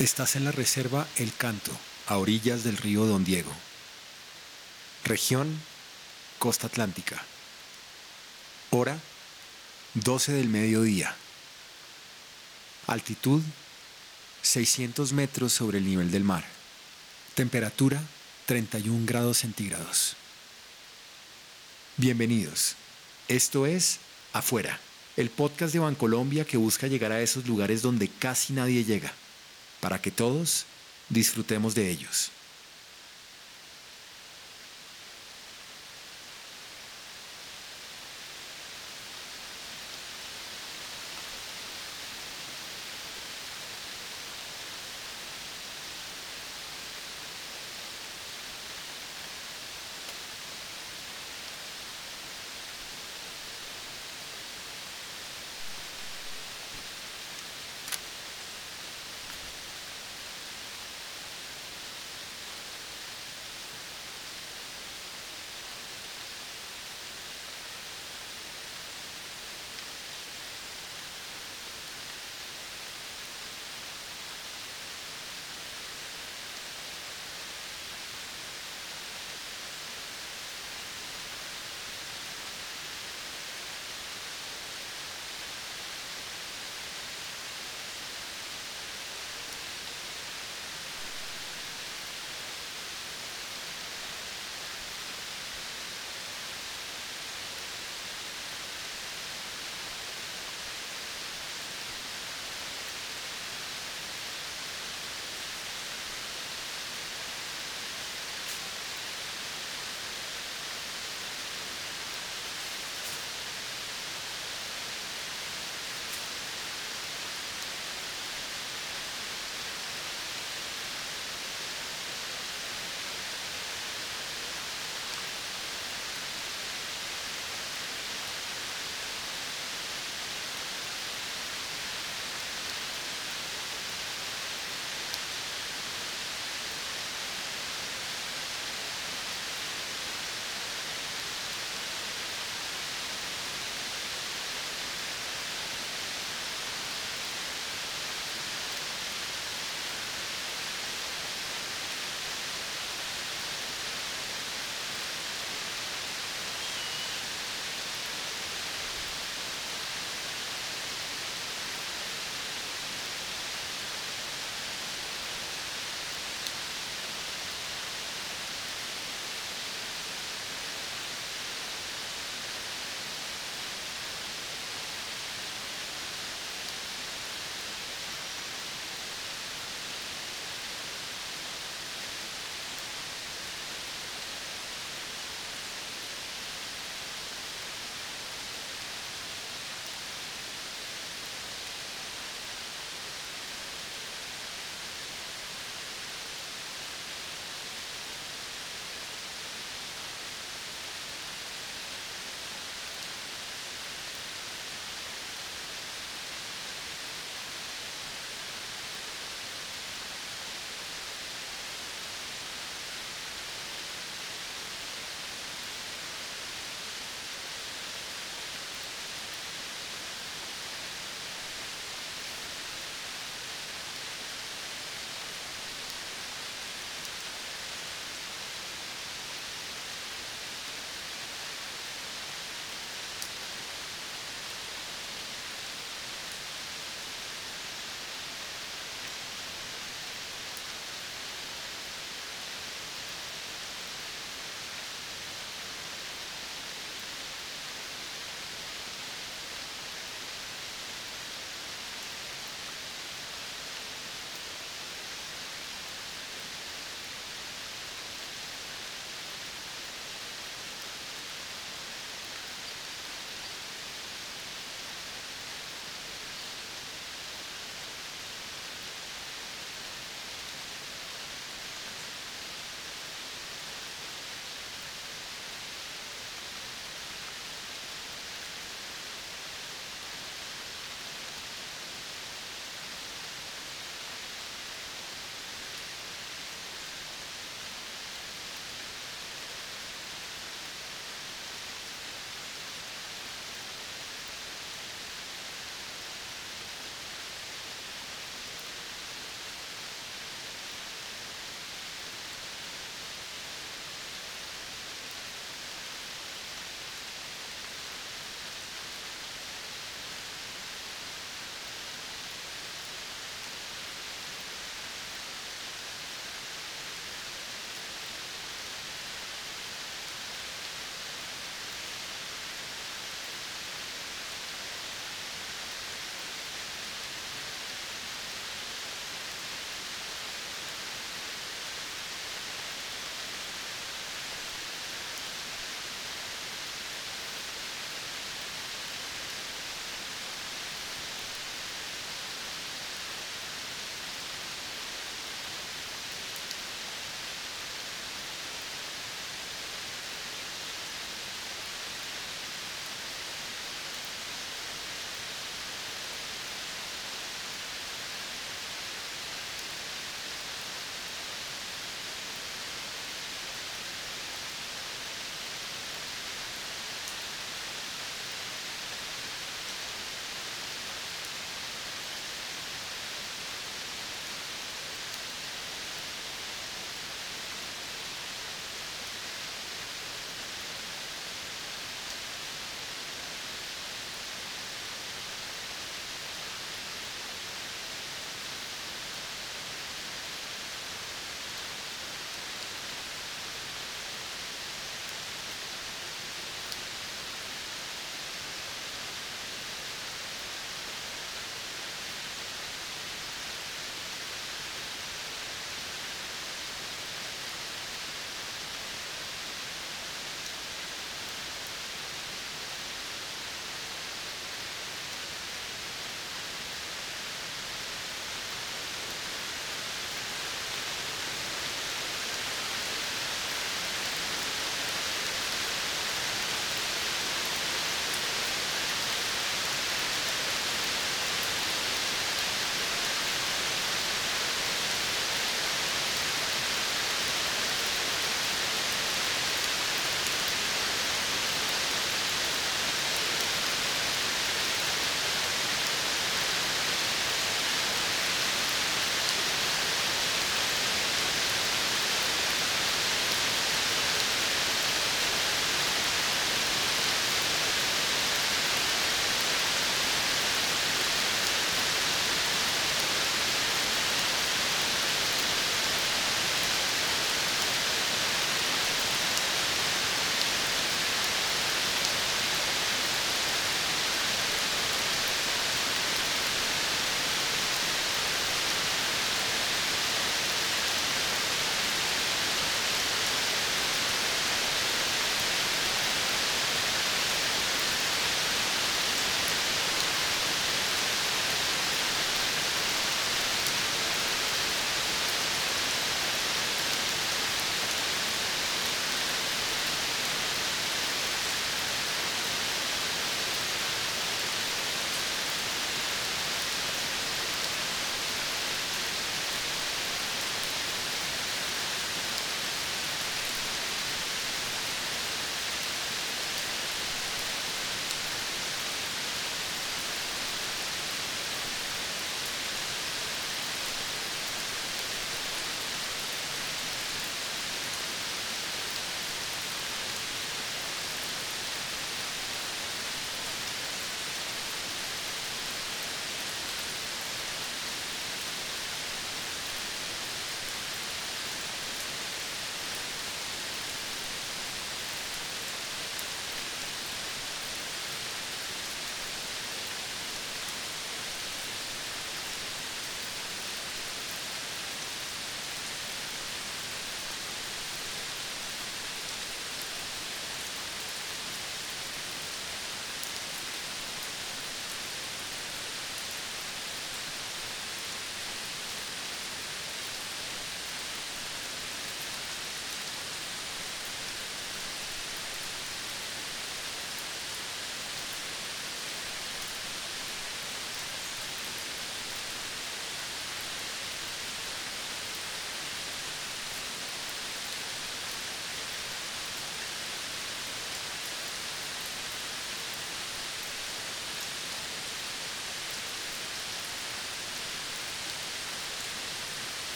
Estás en la reserva El Canto, a orillas del río Don Diego. Región, Costa Atlántica. Hora, 12 del mediodía. Altitud, 600 metros sobre el nivel del mar. Temperatura, 31 grados centígrados. Bienvenidos. Esto es Afuera, el podcast de Bancolombia que busca llegar a esos lugares donde casi nadie llega para que todos disfrutemos de ellos.